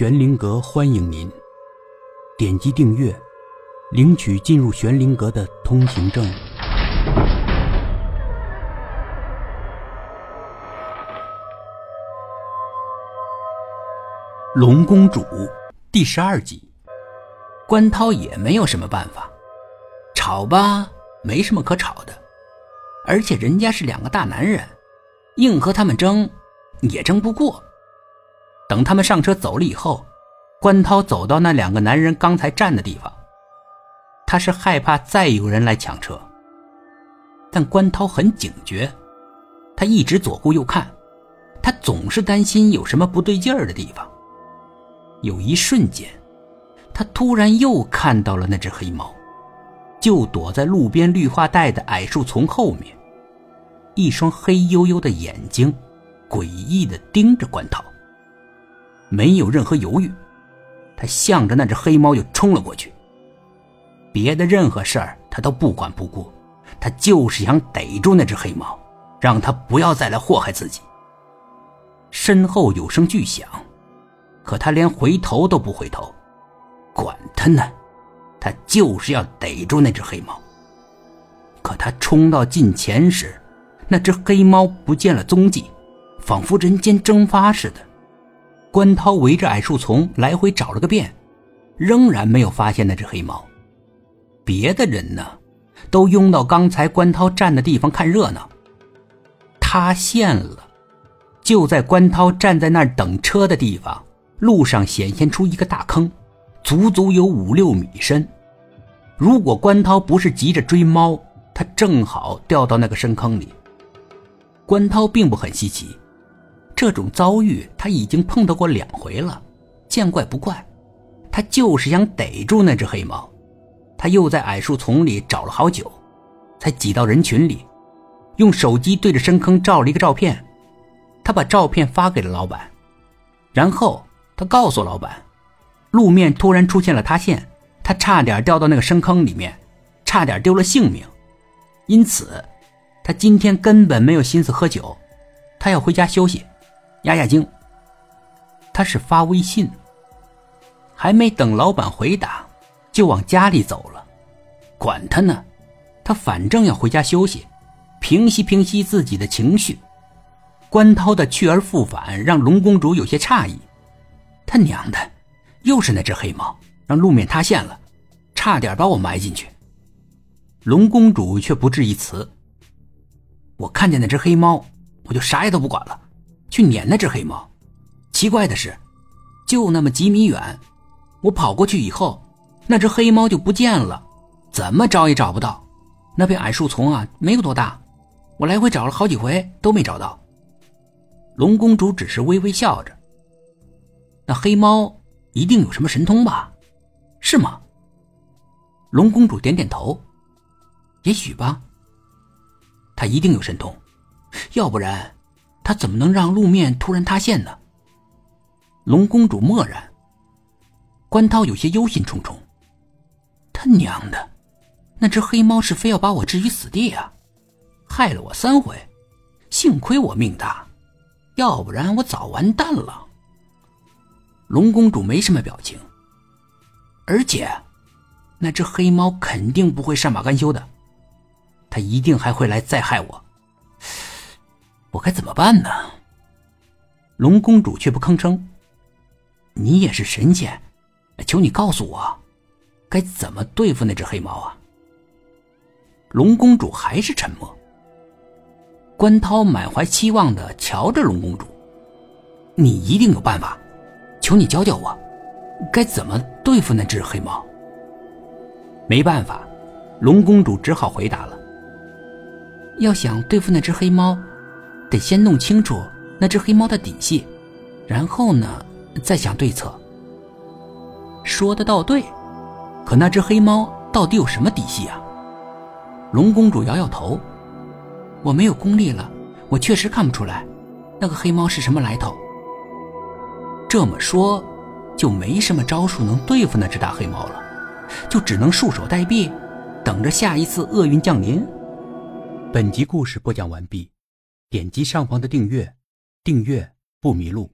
玄灵阁欢迎您，点击订阅，领取进入玄灵阁的通行证。龙公主第十二集，关涛也没有什么办法，吵吧，没什么可吵的，而且人家是两个大男人，硬和他们争也争不过。等他们上车走了以后，关涛走到那两个男人刚才站的地方。他是害怕再有人来抢车，但关涛很警觉，他一直左顾右看，他总是担心有什么不对劲儿的地方。有一瞬间，他突然又看到了那只黑猫，就躲在路边绿化带的矮树丛后面，一双黑黝黝的眼睛，诡异的盯着关涛。没有任何犹豫，他向着那只黑猫就冲了过去。别的任何事儿他都不管不顾，他就是想逮住那只黑猫，让他不要再来祸害自己。身后有声巨响，可他连回头都不回头，管他呢，他就是要逮住那只黑猫。可他冲到近前时，那只黑猫不见了踪迹，仿佛人间蒸发似的。关涛围着矮树丛来回找了个遍，仍然没有发现那只黑猫。别的人呢，都拥到刚才关涛站的地方看热闹。塌陷了，就在关涛站在那儿等车的地方，路上显现出一个大坑，足足有五六米深。如果关涛不是急着追猫，他正好掉到那个深坑里。关涛并不很稀奇。这种遭遇他已经碰到过两回了，见怪不怪。他就是想逮住那只黑猫。他又在矮树丛里找了好久，才挤到人群里，用手机对着深坑照了一个照片。他把照片发给了老板，然后他告诉老板，路面突然出现了塌陷，他差点掉到那个深坑里面，差点丢了性命。因此，他今天根本没有心思喝酒，他要回家休息。压压惊。他是发微信，还没等老板回答，就往家里走了。管他呢，他反正要回家休息，平息平息自己的情绪。关涛的去而复返让龙公主有些诧异。他娘的，又是那只黑猫，让路面塌陷了，差点把我埋进去。龙公主却不置一词。我看见那只黑猫，我就啥也都不管了。去撵那只黑猫，奇怪的是，就那么几米远，我跑过去以后，那只黑猫就不见了，怎么找也找不到。那片矮树丛啊，没有多大，我来回找了好几回都没找到。龙公主只是微微笑着。那黑猫一定有什么神通吧？是吗？龙公主点点头。也许吧。它一定有神通，要不然。他怎么能让路面突然塌陷呢？龙公主默然。关涛有些忧心忡忡。他娘的，那只黑猫是非要把我置于死地啊！害了我三回，幸亏我命大，要不然我早完蛋了。龙公主没什么表情。而且，那只黑猫肯定不会善罢甘休的，它一定还会来再害我。我该怎么办呢？龙公主却不吭声。你也是神仙，求你告诉我，该怎么对付那只黑猫啊？龙公主还是沉默。关涛满怀期望的瞧着龙公主：“你一定有办法，求你教教我，该怎么对付那只黑猫？”没办法，龙公主只好回答了：“要想对付那只黑猫。”得先弄清楚那只黑猫的底细，然后呢，再想对策。说的倒对，可那只黑猫到底有什么底细啊？龙公主摇摇头：“我没有功力了，我确实看不出来，那个黑猫是什么来头。”这么说，就没什么招数能对付那只大黑猫了，就只能束手待毙，等着下一次厄运降临。本集故事播讲完毕。点击上方的订阅，订阅不迷路。